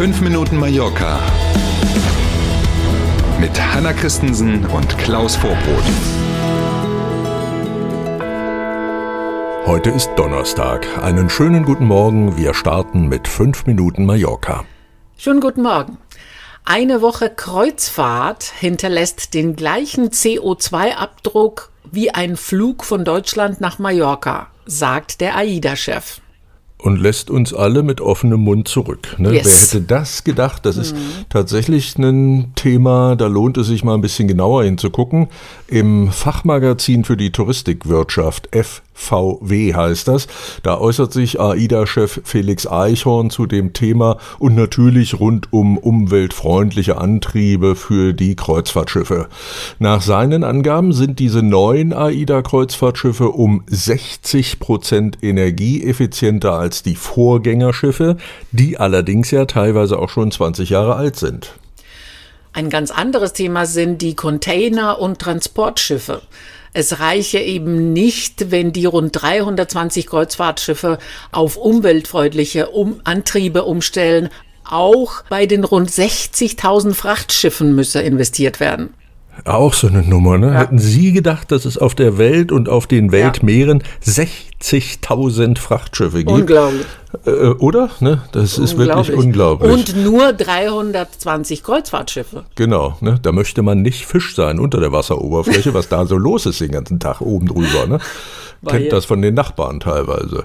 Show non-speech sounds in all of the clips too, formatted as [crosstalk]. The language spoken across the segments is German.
5 Minuten Mallorca mit Hanna Christensen und Klaus Vorbrot. Heute ist Donnerstag. Einen schönen guten Morgen. Wir starten mit 5 Minuten Mallorca. Schönen guten Morgen. Eine Woche Kreuzfahrt hinterlässt den gleichen CO2-Abdruck wie ein Flug von Deutschland nach Mallorca, sagt der AIDA-Chef und lässt uns alle mit offenem Mund zurück. Ne? Yes. Wer hätte das gedacht? Das ist tatsächlich ein Thema, da lohnt es sich mal ein bisschen genauer hinzugucken. Im Fachmagazin für die Touristikwirtschaft FVW heißt das. Da äußert sich AIDA-Chef Felix Eichhorn zu dem Thema und natürlich rund um umweltfreundliche Antriebe für die Kreuzfahrtschiffe. Nach seinen Angaben sind diese neuen AIDA-Kreuzfahrtschiffe um 60 Prozent energieeffizienter als die Vorgängerschiffe, die allerdings ja teilweise auch schon 20 Jahre alt sind. Ein ganz anderes Thema sind die Container- und Transportschiffe. Es reiche eben nicht, wenn die rund 320 Kreuzfahrtschiffe auf umweltfreundliche um Antriebe umstellen. Auch bei den rund 60.000 Frachtschiffen müsse investiert werden. Auch so eine Nummer, ne? Ja. Hätten Sie gedacht, dass es auf der Welt und auf den Weltmeeren 60.000 Frachtschiffe gibt? Unglaublich. Äh, oder? Ne? Das ist wirklich unglaublich. Und nur 320 Kreuzfahrtschiffe. Genau, ne? da möchte man nicht Fisch sein unter der Wasseroberfläche, was da so los ist den ganzen Tag oben drüber. Ne? [laughs] Kennt ja. das von den Nachbarn teilweise.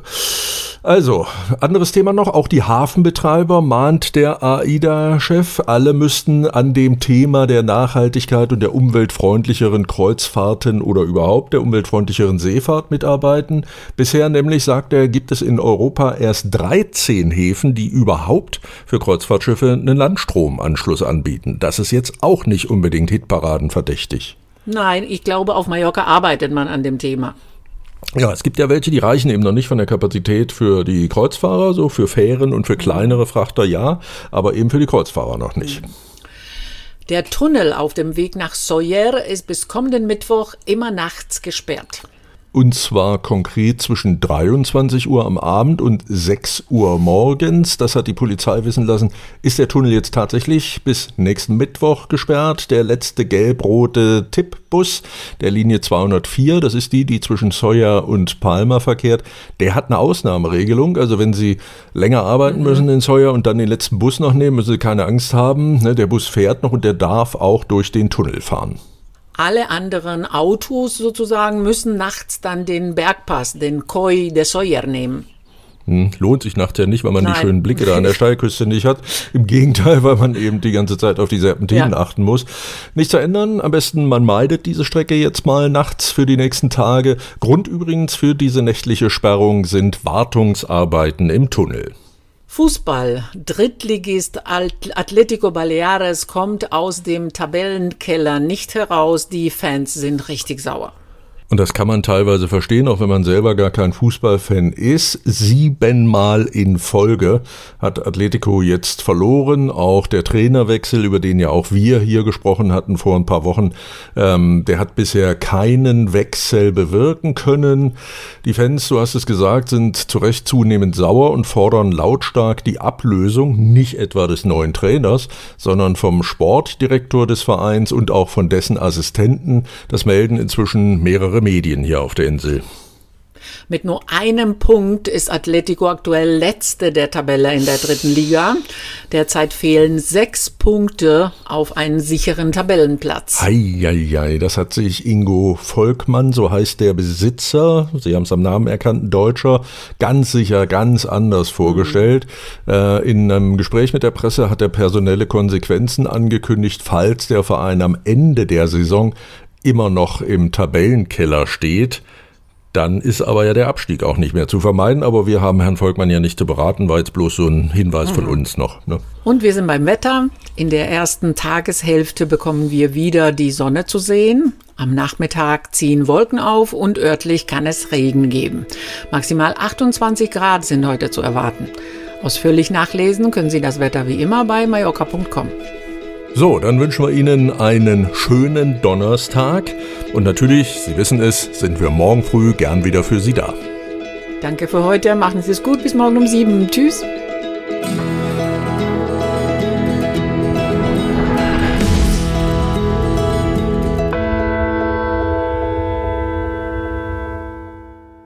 Also, anderes Thema noch, auch die Hafenbetreiber mahnt der AIDA-Chef, alle müssten an dem Thema der Nachhaltigkeit und der umweltfreundlicheren Kreuzfahrten oder überhaupt der umweltfreundlicheren Seefahrt mitarbeiten. Bisher nämlich, sagt er, gibt es in Europa erst 13 Häfen, die überhaupt für Kreuzfahrtschiffe einen Landstromanschluss anbieten. Das ist jetzt auch nicht unbedingt hitparadenverdächtig. Nein, ich glaube, auf Mallorca arbeitet man an dem Thema. Ja, es gibt ja welche, die reichen eben noch nicht von der Kapazität für die Kreuzfahrer, so für Fähren und für kleinere Frachter ja, aber eben für die Kreuzfahrer noch nicht. Der Tunnel auf dem Weg nach Soyer ist bis kommenden Mittwoch immer nachts gesperrt. Und zwar konkret zwischen 23 Uhr am Abend und 6 Uhr morgens. Das hat die Polizei wissen lassen. Ist der Tunnel jetzt tatsächlich bis nächsten Mittwoch gesperrt? Der letzte gelb-rote Tippbus der Linie 204, das ist die, die zwischen Sawyer und Palma verkehrt, der hat eine Ausnahmeregelung. Also wenn Sie länger arbeiten müssen in Sawyer und dann den letzten Bus noch nehmen, müssen Sie keine Angst haben. Ne, Der Bus fährt noch und der darf auch durch den Tunnel fahren. Alle anderen Autos sozusagen müssen nachts dann den Bergpass, den Koi de Soyer nehmen. Hm, lohnt sich nachher nicht, weil man die Nein. schönen Blicke da an der Steilküste nicht hat. Im Gegenteil, weil man eben die ganze Zeit auf die Serpentinen Ja. achten muss. Nicht zu ändern, am besten man meidet diese Strecke jetzt mal nachts für die nächsten Tage. Grund übrigens für diese nächtliche Sperrung sind Wartungsarbeiten im Tunnel. Fußball. Drittligist At- Atletico Baleares kommt aus dem Tabellenkeller nicht heraus. Die Fans sind richtig sauer. Und das kann man teilweise verstehen, auch wenn man selber gar kein Fußballfan ist. Siebenmal in Folge hat Atletico jetzt verloren. Auch der Trainerwechsel, über den ja auch wir hier gesprochen hatten vor ein paar Wochen, ähm, der hat bisher keinen Wechsel bewirken können. Die Fans, du hast es gesagt, sind zu Recht zunehmend sauer und fordern lautstark die Ablösung, nicht etwa des neuen Trainers, sondern vom Sportdirektor des Vereins und auch von dessen Assistenten. Das melden inzwischen mehrere Medien hier auf der Insel. Mit nur einem Punkt ist Atletico aktuell letzte der Tabelle in der dritten Liga. Derzeit fehlen sechs Punkte auf einen sicheren Tabellenplatz. Eieiei, das hat sich Ingo Volkmann, so heißt der Besitzer, Sie haben es am Namen erkannt, ein Deutscher, ganz sicher ganz anders vorgestellt. Äh, in einem Gespräch mit der Presse hat er personelle Konsequenzen angekündigt, falls der Verein am Ende der Saison immer noch im Tabellenkeller steht. Dann ist aber ja der Abstieg auch nicht mehr zu vermeiden. Aber wir haben Herrn Volkmann ja nicht zu beraten, war jetzt bloß so ein Hinweis von uns noch. Ne? Und wir sind beim Wetter. In der ersten Tageshälfte bekommen wir wieder die Sonne zu sehen. Am Nachmittag ziehen Wolken auf und örtlich kann es Regen geben. Maximal 28 Grad sind heute zu erwarten. Ausführlich nachlesen können Sie das Wetter wie immer bei mallorca.com. So, dann wünschen wir Ihnen einen schönen Donnerstag. Und natürlich, Sie wissen es, sind wir morgen früh gern wieder für Sie da. Danke für heute. Machen Sie es gut. Bis morgen um sieben. Tschüss.